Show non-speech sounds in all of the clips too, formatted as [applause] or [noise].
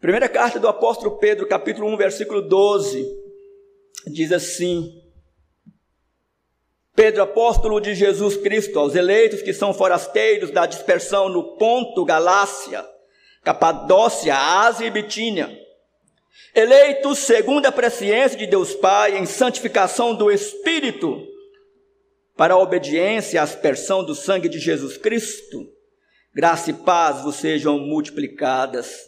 Primeira carta do apóstolo Pedro, capítulo 1, versículo 12, diz assim: Pedro, apóstolo de Jesus Cristo, aos eleitos que são forasteiros da dispersão no Ponto, Galácia, Capadócia, Ásia e Bitínia, eleitos segundo a presciência de Deus Pai em santificação do Espírito, para a obediência à aspersão do sangue de Jesus Cristo, graça e paz vos sejam multiplicadas.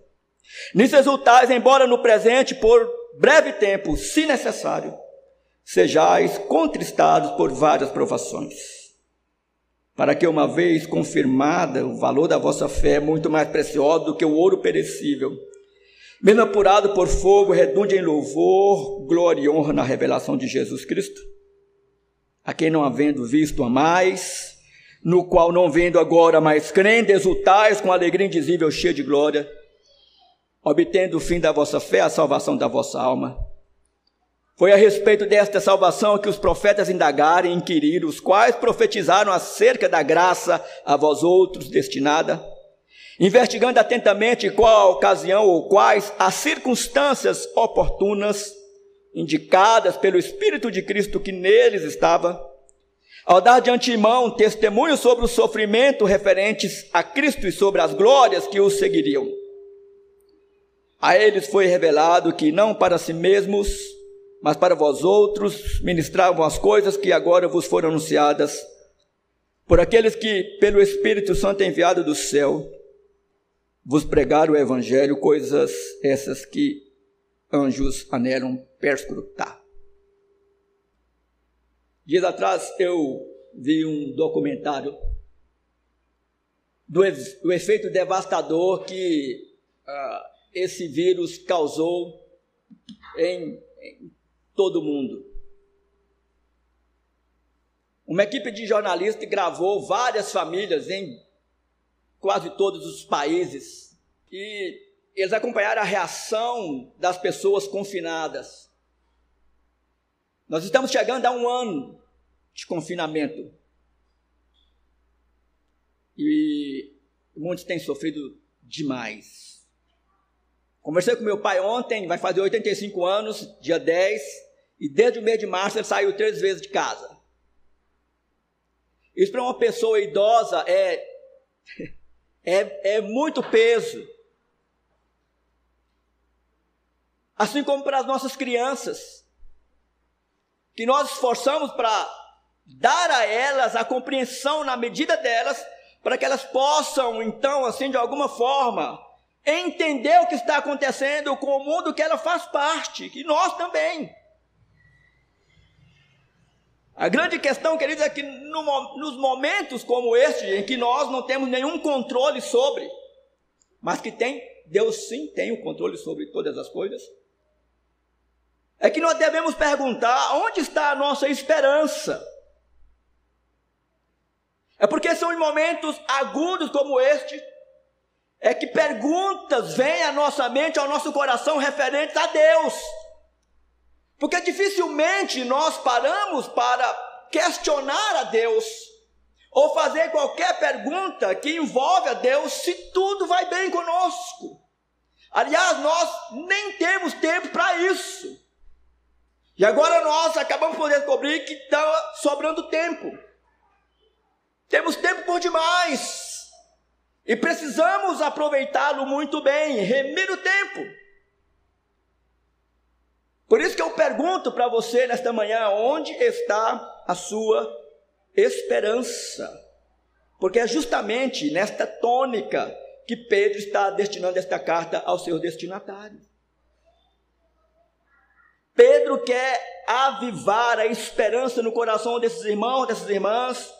Nisso exultais, embora no presente, por breve tempo, se necessário, sejais contristados por várias provações, para que, uma vez confirmada o valor da vossa fé, muito mais precioso do que o ouro perecível, mesmo apurado por fogo, redunde em louvor, glória e honra na revelação de Jesus Cristo, a quem não havendo visto a mais, no qual não vendo agora, mas crendo, exultais com alegria indizível, cheia de glória, obtendo o fim da vossa fé, a salvação da vossa alma. Foi a respeito desta salvação que os profetas indagaram e inquiriram, os quais profetizaram acerca da graça a vós outros destinada, investigando atentamente qual ocasião ou quais as circunstâncias oportunas indicadas pelo Espírito de Cristo que neles estava, ao dar de antemão testemunho sobre o sofrimento referentes a Cristo e sobre as glórias que os seguiriam a eles foi revelado que não para si mesmos, mas para vós outros ministravam as coisas que agora vos foram anunciadas por aqueles que, pelo Espírito Santo enviado do céu, vos pregaram o Evangelho, coisas essas que anjos anelam perscrutar. Dias atrás eu vi um documentário do, do efeito devastador que uh, esse vírus causou em, em todo o mundo. Uma equipe de jornalistas gravou várias famílias em quase todos os países e eles acompanharam a reação das pessoas confinadas. Nós estamos chegando a um ano de confinamento e muitos têm sofrido demais. Conversei com meu pai ontem, vai fazer 85 anos, dia 10, e desde o mês de março ele saiu três vezes de casa. Isso para uma pessoa idosa é, [laughs] é, é muito peso. Assim como para as nossas crianças, que nós esforçamos para dar a elas a compreensão na medida delas, para que elas possam, então, assim, de alguma forma, entender o que está acontecendo com o mundo que ela faz parte, e nós também. A grande questão, queridos, é que no, nos momentos como este, em que nós não temos nenhum controle sobre, mas que tem, Deus sim tem o controle sobre todas as coisas, é que nós devemos perguntar onde está a nossa esperança. É porque são em momentos agudos como este é que perguntas vêm à nossa mente, ao nosso coração referentes a Deus. Porque dificilmente nós paramos para questionar a Deus ou fazer qualquer pergunta que envolve a Deus se tudo vai bem conosco. Aliás, nós nem temos tempo para isso. E agora nós acabamos por descobrir que está sobrando tempo. Temos tempo por demais. E precisamos aproveitá-lo muito bem, remir o tempo. Por isso que eu pergunto para você nesta manhã: onde está a sua esperança? Porque é justamente nesta tônica que Pedro está destinando esta carta ao seu destinatário. Pedro quer avivar a esperança no coração desses irmãos, dessas irmãs,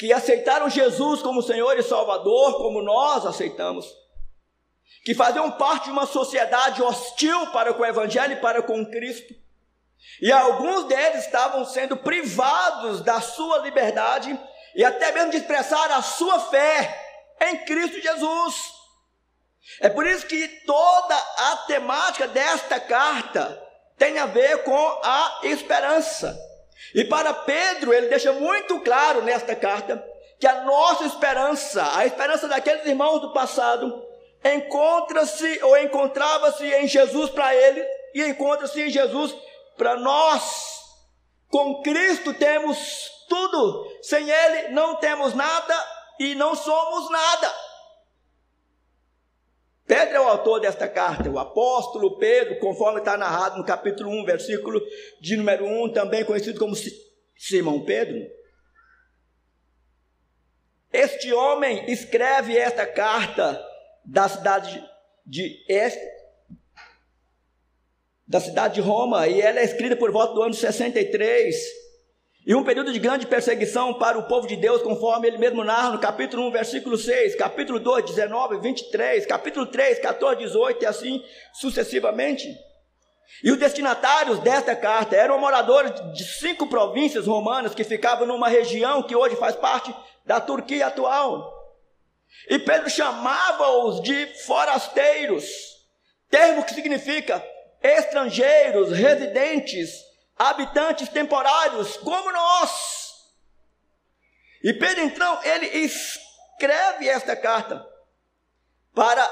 que aceitaram Jesus como Senhor e Salvador, como nós aceitamos, que faziam parte de uma sociedade hostil para com o Evangelho e para com Cristo. E alguns deles estavam sendo privados da sua liberdade e até mesmo de expressar a sua fé em Cristo Jesus. É por isso que toda a temática desta carta tem a ver com a esperança. E para Pedro, ele deixa muito claro nesta carta que a nossa esperança, a esperança daqueles irmãos do passado, encontra-se ou encontrava-se em Jesus para ele e encontra-se em Jesus para nós. Com Cristo temos tudo, sem Ele não temos nada e não somos nada. Pedro é o autor desta carta, o apóstolo Pedro, conforme está narrado no capítulo 1, versículo de número 1, também conhecido como Simão Pedro. Este homem escreve esta carta da cidade de Este, da cidade de Roma, e ela é escrita por volta do ano 63 e um período de grande perseguição para o povo de Deus, conforme ele mesmo narra no capítulo 1, versículo 6, capítulo 2, 19, 23, capítulo 3, 14, 18 e assim sucessivamente. E os destinatários desta carta eram moradores de cinco províncias romanas que ficavam numa região que hoje faz parte da Turquia atual. E Pedro chamava-os de forasteiros, termo que significa estrangeiros, residentes, habitantes temporários como nós. E Pedro então, ele escreve esta carta para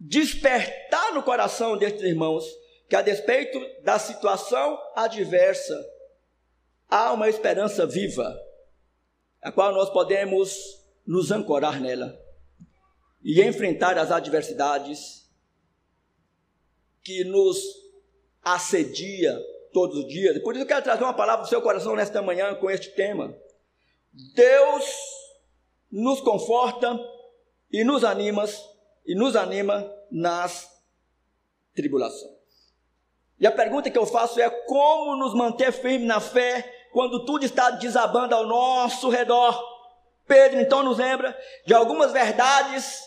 despertar no coração destes irmãos que a despeito da situação adversa, há uma esperança viva, a qual nós podemos nos ancorar nela e enfrentar as adversidades que nos assedia todos os dias. Por isso eu quero trazer uma palavra do seu coração nesta manhã com este tema. Deus nos conforta e nos anima e nos anima nas tribulações. E a pergunta que eu faço é como nos manter firmes na fé quando tudo está desabando ao nosso redor. Pedro então nos lembra de algumas verdades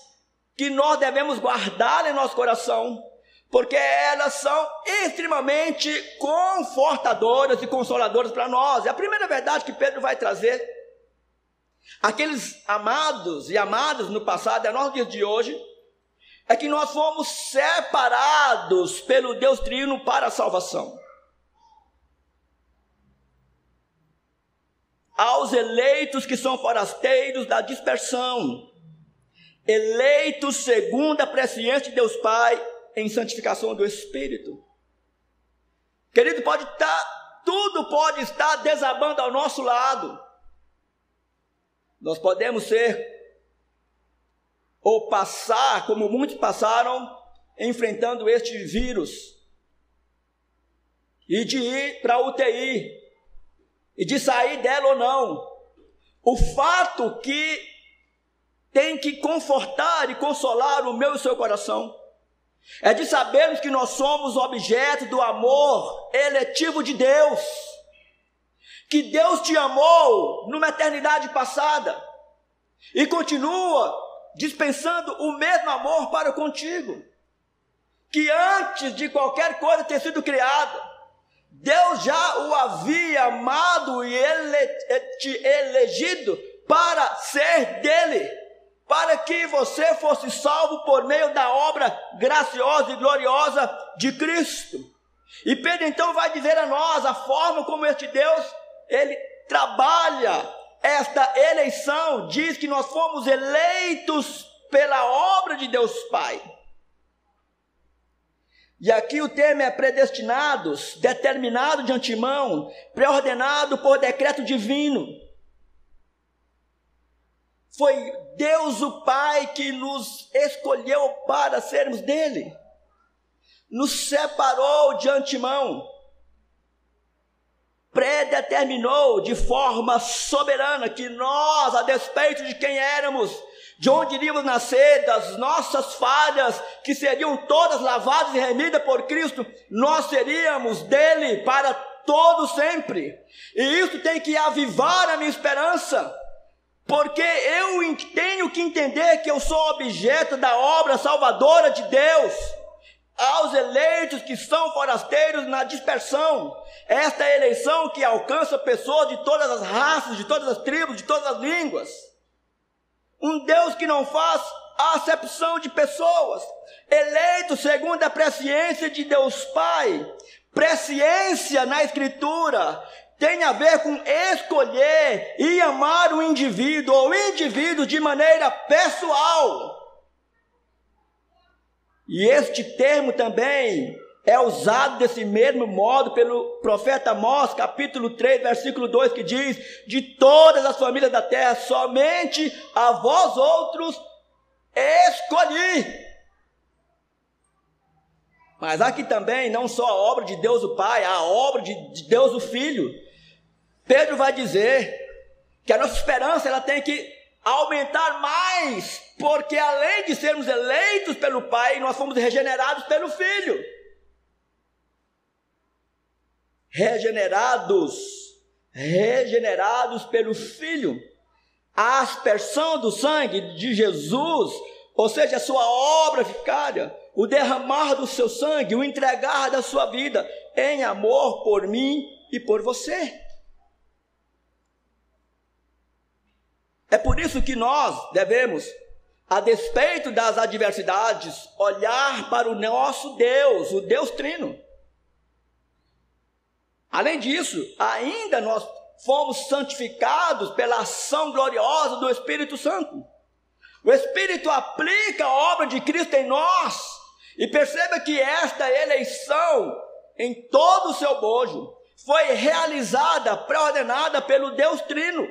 que nós devemos guardar em nosso coração porque elas são extremamente confortadoras e consoladoras para nós. É a primeira verdade que Pedro vai trazer. Aqueles amados e amadas no passado, é nosso dia de hoje, é que nós fomos separados pelo Deus Trino para a salvação. Aos eleitos que são forasteiros da dispersão, eleitos segundo a presciência de Deus Pai, em santificação do Espírito. Querido, pode estar, tá, tudo pode estar desabando ao nosso lado. Nós podemos ser, ou passar, como muitos passaram, enfrentando este vírus, e de ir para a UTI, e de sair dela ou não. O fato que tem que confortar e consolar o meu e o seu coração é de sabermos que nós somos objeto do amor eletivo de Deus. Que Deus te amou numa eternidade passada e continua dispensando o mesmo amor para contigo. Que antes de qualquer coisa ter sido criada, Deus já o havia amado e ele, te elegido para ser dele para que você fosse salvo por meio da obra graciosa e gloriosa de Cristo. E Pedro então vai dizer a nós a forma como este Deus, ele trabalha esta eleição, diz que nós fomos eleitos pela obra de Deus Pai. E aqui o termo é predestinados, determinado de antemão, pré-ordenado por decreto divino. Foi Deus o Pai que nos escolheu para sermos dele, nos separou de antemão, predeterminou de forma soberana que nós, a despeito de quem éramos, de onde iríamos nascer, das nossas falhas, que seriam todas lavadas e remidas por Cristo, nós seríamos dele para todo sempre. E isso tem que avivar a minha esperança porque eu tenho que entender que eu sou objeto da obra salvadora de Deus. Aos eleitos que são forasteiros na dispersão, esta é eleição que alcança pessoas de todas as raças, de todas as tribos, de todas as línguas. Um Deus que não faz acepção de pessoas, eleito segundo a presciência de Deus Pai. Presciência na Escritura tem a ver com escolher e amar o indivíduo ou indivíduo de maneira pessoal. E este termo também é usado desse mesmo modo pelo profeta Amós, capítulo 3, versículo 2, que diz: De todas as famílias da terra, somente a vós outros escolhi. Mas aqui também, não só a obra de Deus o Pai, a obra de, de Deus o Filho. Pedro vai dizer que a nossa esperança ela tem que aumentar mais, porque além de sermos eleitos pelo Pai, nós fomos regenerados pelo Filho. Regenerados, regenerados pelo Filho. A aspersão do sangue de Jesus, ou seja, a sua obra vicária, o derramar do seu sangue, o entregar da sua vida em amor por mim e por você. É por isso que nós devemos, a despeito das adversidades, olhar para o nosso Deus, o Deus Trino. Além disso, ainda nós fomos santificados pela ação gloriosa do Espírito Santo. O Espírito aplica a obra de Cristo em nós e perceba que esta eleição, em todo o seu bojo, foi realizada, pré-ordenada pelo Deus Trino,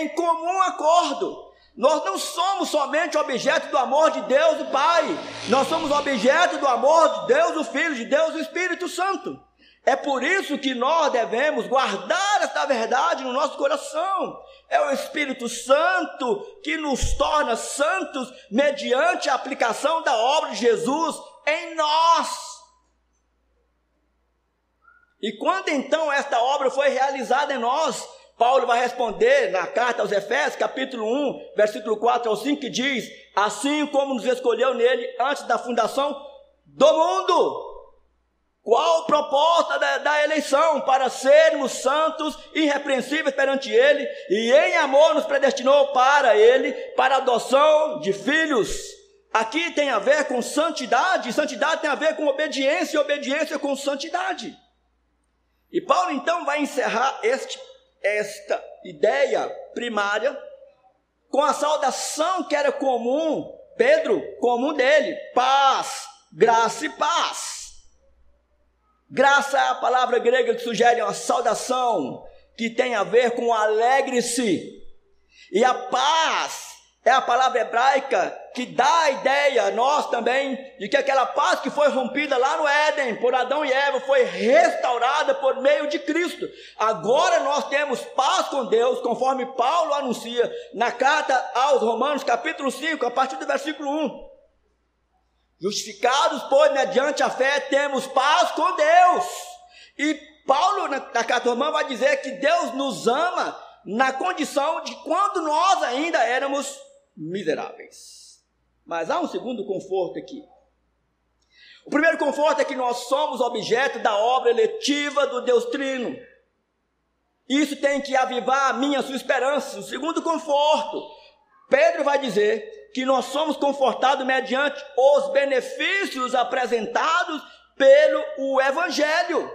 em comum acordo. Nós não somos somente objeto do amor de Deus o Pai, nós somos objeto do amor de Deus o Filho, de Deus o Espírito Santo. É por isso que nós devemos guardar esta verdade no nosso coração. É o Espírito Santo que nos torna santos mediante a aplicação da obra de Jesus em nós. E quando então esta obra foi realizada em nós, Paulo vai responder na carta aos Efésios, capítulo 1, versículo 4 ao 5, que diz: Assim como nos escolheu nele antes da fundação do mundo qual a proposta da, da, eleição? Para sermos santos, irrepreensíveis perante Ele, e em amor nos predestinou para Ele, para adoção de filhos. Aqui tem a ver com santidade, santidade tem a ver com obediência, e obediência com santidade. E Paulo então vai encerrar este, esta ideia primária com a saudação que era comum, Pedro, comum dele: paz, graça e paz. Graça é a palavra grega que sugere uma saudação que tem a ver com alegre-se. E a paz é a palavra hebraica que dá a ideia nós também de que aquela paz que foi rompida lá no Éden por Adão e Eva foi restaurada por meio de Cristo. Agora nós temos paz com Deus, conforme Paulo anuncia na carta aos Romanos, capítulo 5, a partir do versículo 1. Justificados, pois, mediante a fé, temos paz com Deus. E Paulo, na, na carta romana, vai dizer que Deus nos ama na condição de quando nós ainda éramos miseráveis. Mas há um segundo conforto aqui. O primeiro conforto é que nós somos objeto da obra eletiva do Deus Trino. Isso tem que avivar a minha a sua esperança. O segundo conforto, Pedro vai dizer que nós somos confortados mediante os benefícios apresentados pelo o Evangelho.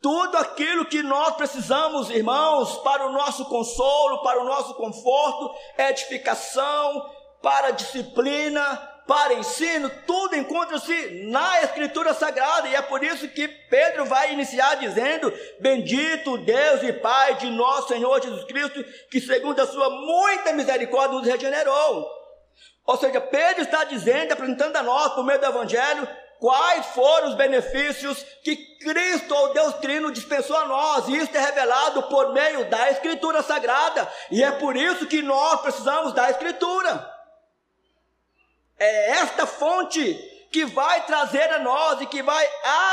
Tudo aquilo que nós precisamos, irmãos, para o nosso consolo, para o nosso conforto, edificação, para disciplina, para ensino, tudo encontra-se na Escritura Sagrada, e é por isso que Pedro vai iniciar dizendo: Bendito Deus e Pai de nosso Senhor Jesus Cristo, que segundo a sua muita misericórdia nos regenerou. Ou seja, Pedro está dizendo, apresentando a nós, por meio do Evangelho, quais foram os benefícios que Cristo, ou Deus Trino, dispensou a nós, e isso é revelado por meio da Escritura Sagrada, e é por isso que nós precisamos da Escritura. É esta fonte que vai trazer a nós e que vai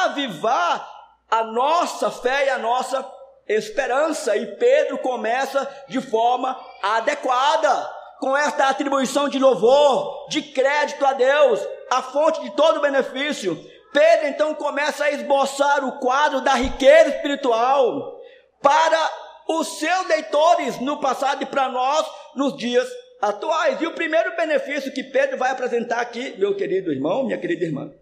avivar a nossa fé e a nossa esperança. E Pedro começa de forma adequada, com esta atribuição de louvor, de crédito a Deus, a fonte de todo benefício. Pedro então começa a esboçar o quadro da riqueza espiritual para os seus leitores no passado e para nós nos dias atuais. E o primeiro benefício que Pedro vai apresentar aqui, meu querido irmão, minha querida irmã,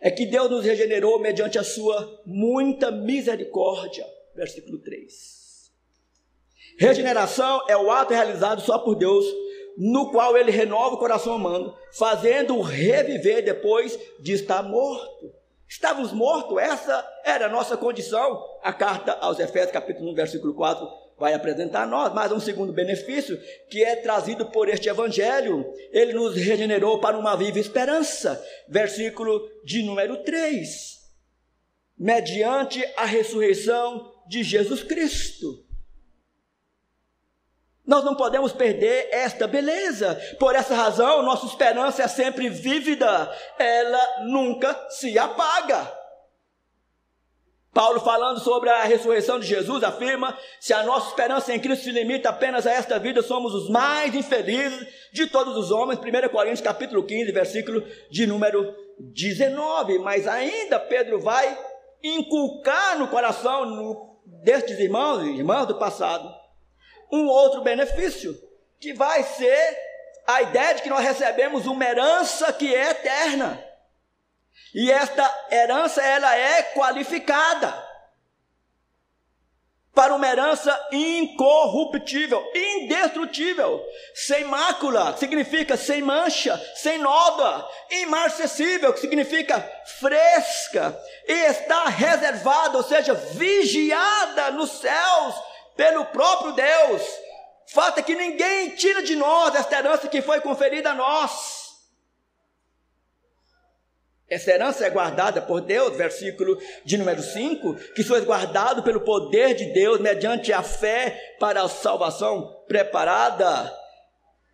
é que Deus nos regenerou mediante a sua muita misericórdia. Versículo 3. Regeneração é o ato realizado só por Deus, no qual ele renova o coração humano, fazendo-o reviver depois de estar morto. Estávamos mortos, essa era a nossa condição. A carta aos Efésios, capítulo 1, versículo 4, vai apresentar a nós mais um segundo benefício que é trazido por este evangelho. Ele nos regenerou para uma viva esperança. Versículo de número 3. Mediante a ressurreição de Jesus Cristo. Nós não podemos perder esta beleza. Por essa razão, nossa esperança é sempre vívida, ela nunca se apaga. Paulo, falando sobre a ressurreição de Jesus, afirma: se a nossa esperança em Cristo se limita apenas a esta vida, somos os mais infelizes de todos os homens. 1 Coríntios capítulo 15, versículo de número 19. Mas ainda Pedro vai inculcar no coração no, destes irmãos e irmãs do passado um outro benefício, que vai ser a ideia de que nós recebemos uma herança que é eterna. E esta herança ela é qualificada para uma herança incorruptível, indestrutível, sem mácula, significa sem mancha, sem nódoa, imarcessível, que significa fresca, e está reservada, ou seja, vigiada nos céus pelo próprio Deus. Fato é que ninguém tira de nós esta herança que foi conferida a nós. Essa herança é guardada por Deus, versículo de número 5, que foi guardado pelo poder de Deus mediante a fé para a salvação preparada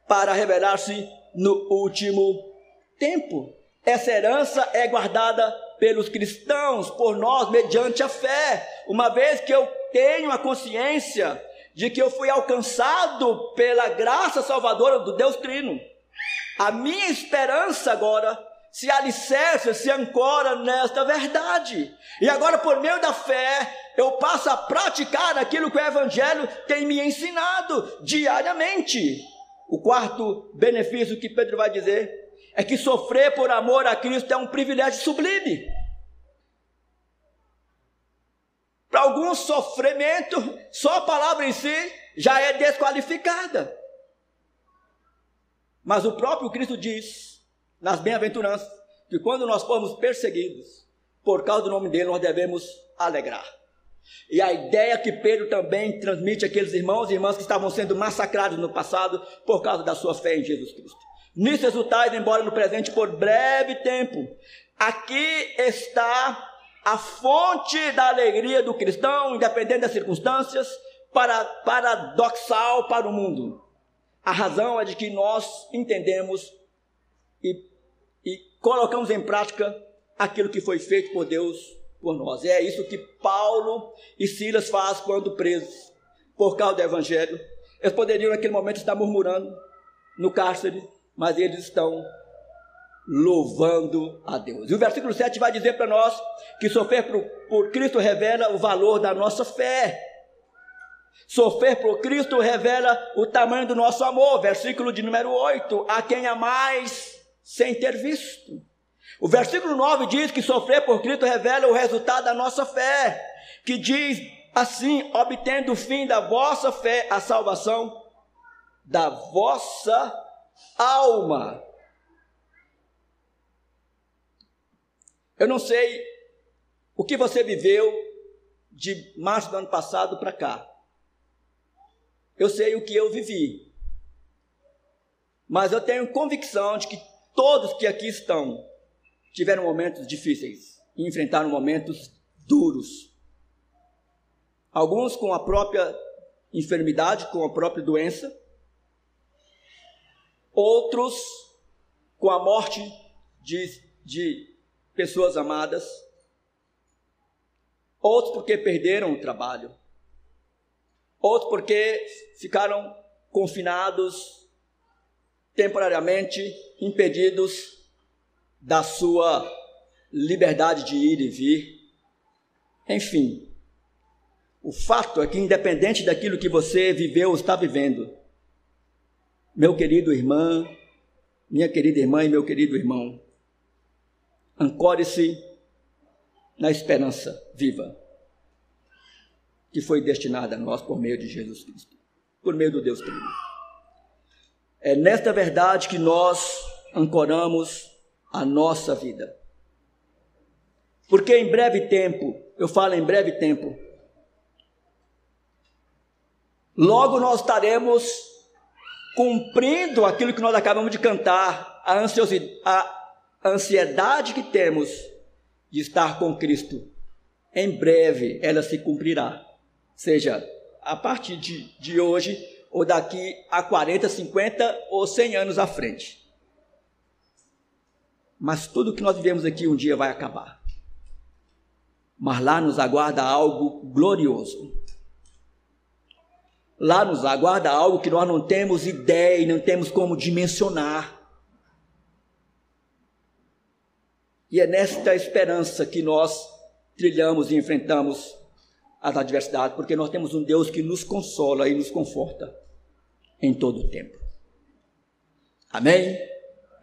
para revelar-se no último tempo. Essa herança é guardada pelos cristãos, por nós, mediante a fé, uma vez que eu tenho a consciência de que eu fui alcançado pela graça salvadora do Deus Trino. A minha esperança agora se alicerça, se ancora nesta verdade. E agora, por meio da fé, eu passo a praticar aquilo que o Evangelho tem me ensinado diariamente. O quarto benefício que Pedro vai dizer é que sofrer por amor a Cristo é um privilégio sublime. Para alguns, sofrimento, só a palavra em si já é desqualificada. Mas o próprio Cristo diz, nas bem-aventuranças, que quando nós formos perseguidos, por causa do nome dele, nós devemos alegrar. E a ideia que Pedro também transmite àqueles irmãos e irmãs que estavam sendo massacrados no passado por causa da sua fé em Jesus Cristo. Nisso exultais, embora no presente por breve tempo. Aqui está a fonte da alegria do cristão, independente das circunstâncias, para, paradoxal para o mundo. A razão é de que nós entendemos e, e colocamos em prática aquilo que foi feito por Deus por nós. É isso que Paulo e Silas fazem quando presos por causa do Evangelho. Eles poderiam naquele momento estar murmurando no cárcere, mas eles estão louvando a Deus. E o versículo 7 vai dizer para nós que sofrer por, por Cristo revela o valor da nossa fé. Sofrer por Cristo revela o tamanho do nosso amor. Versículo de número 8: A quem mais sem ter visto. O versículo 9 diz que sofrer por Cristo revela o resultado da nossa fé, que diz assim: obtendo o fim da vossa fé, a salvação da vossa alma. Eu não sei o que você viveu de março do ano passado para cá. Eu sei o que eu vivi. Mas eu tenho convicção de que todos que aqui estão tiveram momentos difíceis e enfrentaram momentos duros. Alguns com a própria enfermidade, com a própria doença. Outros com a morte de, de pessoas amadas, outros porque perderam o trabalho, outros porque ficaram confinados temporariamente, impedidos da sua liberdade de ir e vir. Enfim, o fato é que, independente daquilo que você viveu ou está vivendo, meu querido irmã, minha querida irmã e meu querido irmão, ancore-se na esperança viva que foi destinada a nós por meio de Jesus Cristo, por meio do Deus Trino. É nesta verdade que nós ancoramos a nossa vida. Porque em breve tempo, eu falo em breve tempo, logo nós estaremos cumprindo aquilo que nós acabamos de cantar, a a ansiedade que temos de estar com Cristo. Em breve ela se cumprirá. Seja a partir de, de hoje ou daqui a 40, 50 ou 100 anos à frente. Mas tudo que nós vivemos aqui um dia vai acabar. Mas lá nos aguarda algo glorioso. Lá nos aguarda algo que nós não temos ideia e não temos como dimensionar. E é nesta esperança que nós trilhamos e enfrentamos as adversidades, porque nós temos um Deus que nos consola e nos conforta em todo o tempo. Amém?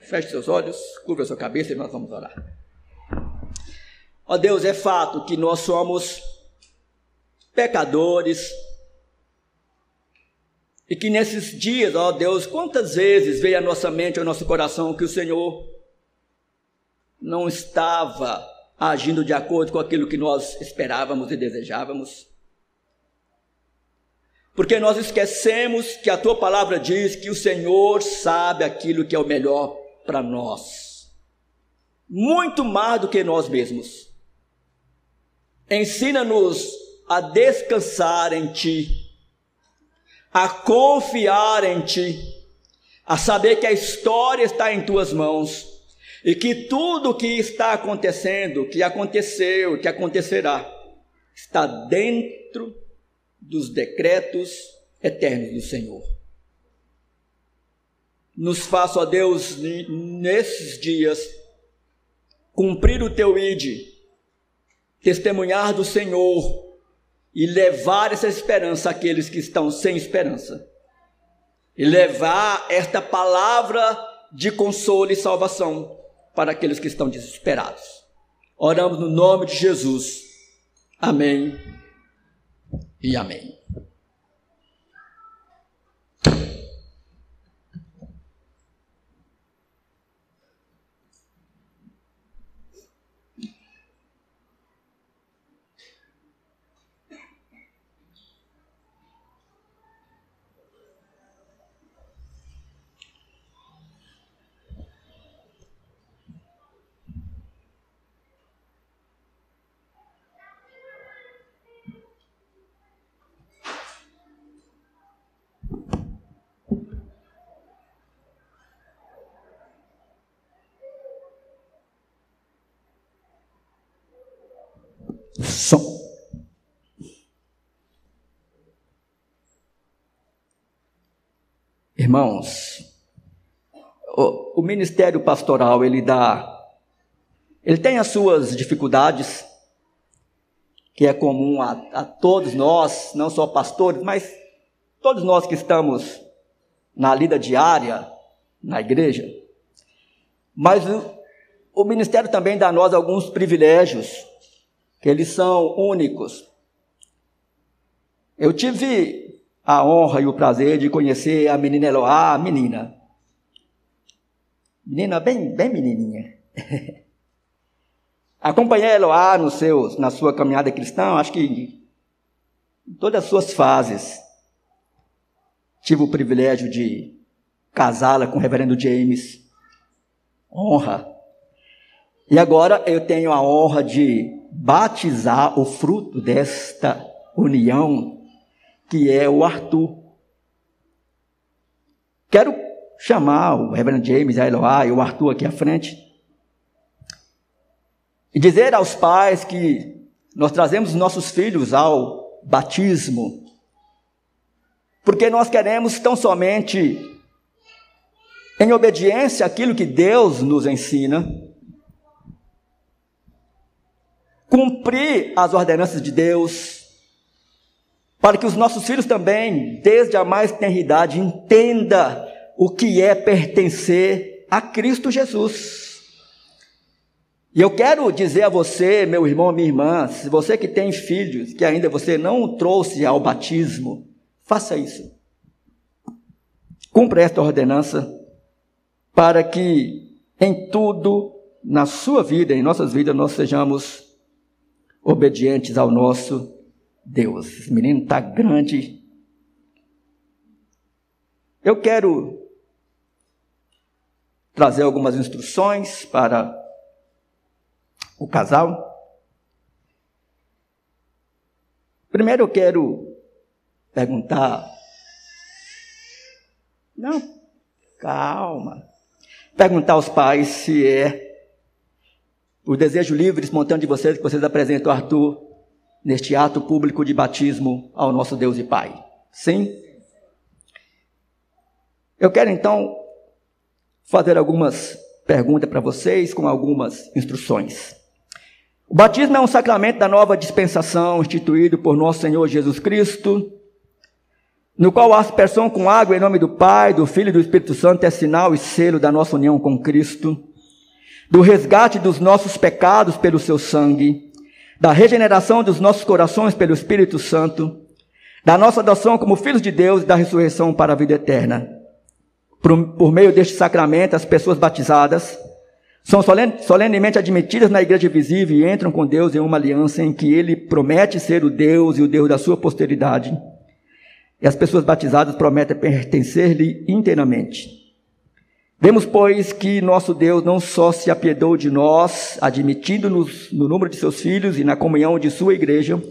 Feche seus olhos, curva sua cabeça e nós vamos orar. Ó Deus, é fato que nós somos pecadores e que nesses dias, ó Deus, quantas vezes veio à nossa mente, ao nosso coração que o Senhor não estava agindo de acordo com aquilo que nós esperávamos e desejávamos. Porque nós esquecemos que a tua palavra diz que o Senhor sabe aquilo que é o melhor para nós, muito mais do que nós mesmos. Ensina-nos a descansar em Ti, a confiar em Ti, a saber que a história está em Tuas mãos e que tudo o que está acontecendo, que aconteceu, que acontecerá, está dentro dos decretos eternos do Senhor. Nos faça, ó Deus, nesses dias, cumprir o teu ide, testemunhar do Senhor e levar essa esperança àqueles que estão sem esperança. E levar esta palavra de consolo e salvação para aqueles que estão desesperados. Oramos no nome de Jesus. Amém e amém. Irmãos, o, o, ministério pastoral ele dá, ele tem as suas dificuldades, que é comum a, a todos nós, não só pastores, mas todos nós que estamos na lida diária na igreja. Mas o, o ministério também dá a nós alguns privilégios que eles são únicos. Eu tive a honra e o prazer de conhecer a menina Eloá, a menina. Menina bem, bem menininha. [laughs] Acompanhei Eloá no seu, na sua caminhada cristã, acho que em todas as suas fases. Tive o privilégio de casá-la com o reverendo James. Honra. E agora eu tenho a honra de batizar o fruto desta união, que é o Arthur. Quero chamar o Reverendo James, a Eloá e o Arthur aqui à frente e dizer aos pais que nós trazemos nossos filhos ao batismo porque nós queremos tão somente, em obediência àquilo que Deus nos ensina, cumprir as ordenanças de Deus, para que os nossos filhos também, desde a mais tenridade, entenda o que é pertencer a Cristo Jesus. E eu quero dizer a você, meu irmão, minha irmã, se você que tem filhos, que ainda você não trouxe ao batismo, faça isso. Cumpra esta ordenança para que em tudo, na sua vida, em nossas vidas, nós sejamos obedientes ao nosso Deus. Esse menino está grande. Eu quero trazer algumas instruções para o casal. Primeiro eu quero perguntar. Não, calma. Perguntar aos pais se é o desejo livre, espontâneo de vocês, que vocês apresentam Arthur neste ato público de batismo ao nosso Deus e Pai. Sim? Eu quero então fazer algumas perguntas para vocês com algumas instruções. O batismo é um sacramento da nova dispensação instituído por nosso Senhor Jesus Cristo, no qual a aspersão com água em nome do Pai, do Filho e do Espírito Santo é sinal e selo da nossa união com Cristo, do resgate dos nossos pecados pelo seu sangue, da regeneração dos nossos corações pelo Espírito Santo, da nossa adoção como filhos de Deus e da ressurreição para a vida eterna. Por, por meio deste sacramento, as pessoas batizadas são solenemente admitidas na igreja visível e entram com Deus em uma aliança em que ele promete ser o Deus e o Deus da sua posteridade. E as pessoas batizadas prometem pertencer-lhe inteiramente. Vemos, pois, que nosso Deus não só se apiedou de nós, admitindo-nos no número de seus filhos e na comunhão de sua igreja,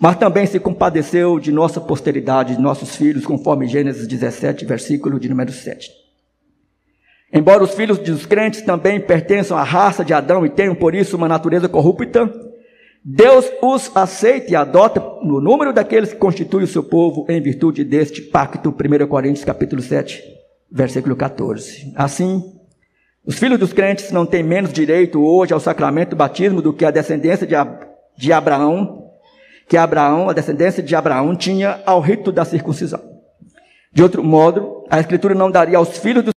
mas também se compadeceu de nossa posteridade, de nossos filhos, conforme Gênesis 17, versículo de número 7. Embora os filhos dos crentes também pertençam à raça de Adão e tenham por isso uma natureza corrupta, Deus os aceita e adota no número daqueles que constituem o seu povo em virtude deste pacto, 1 Coríntios capítulo 7, versículo 14. Assim, os filhos dos crentes não têm menos direito hoje ao sacramento do batismo do que a descendência de, Ab de Abraão, que Abraão, a descendência de Abraão, tinha ao rito da circuncisão. De outro modo, a Escritura não daria aos filhos dos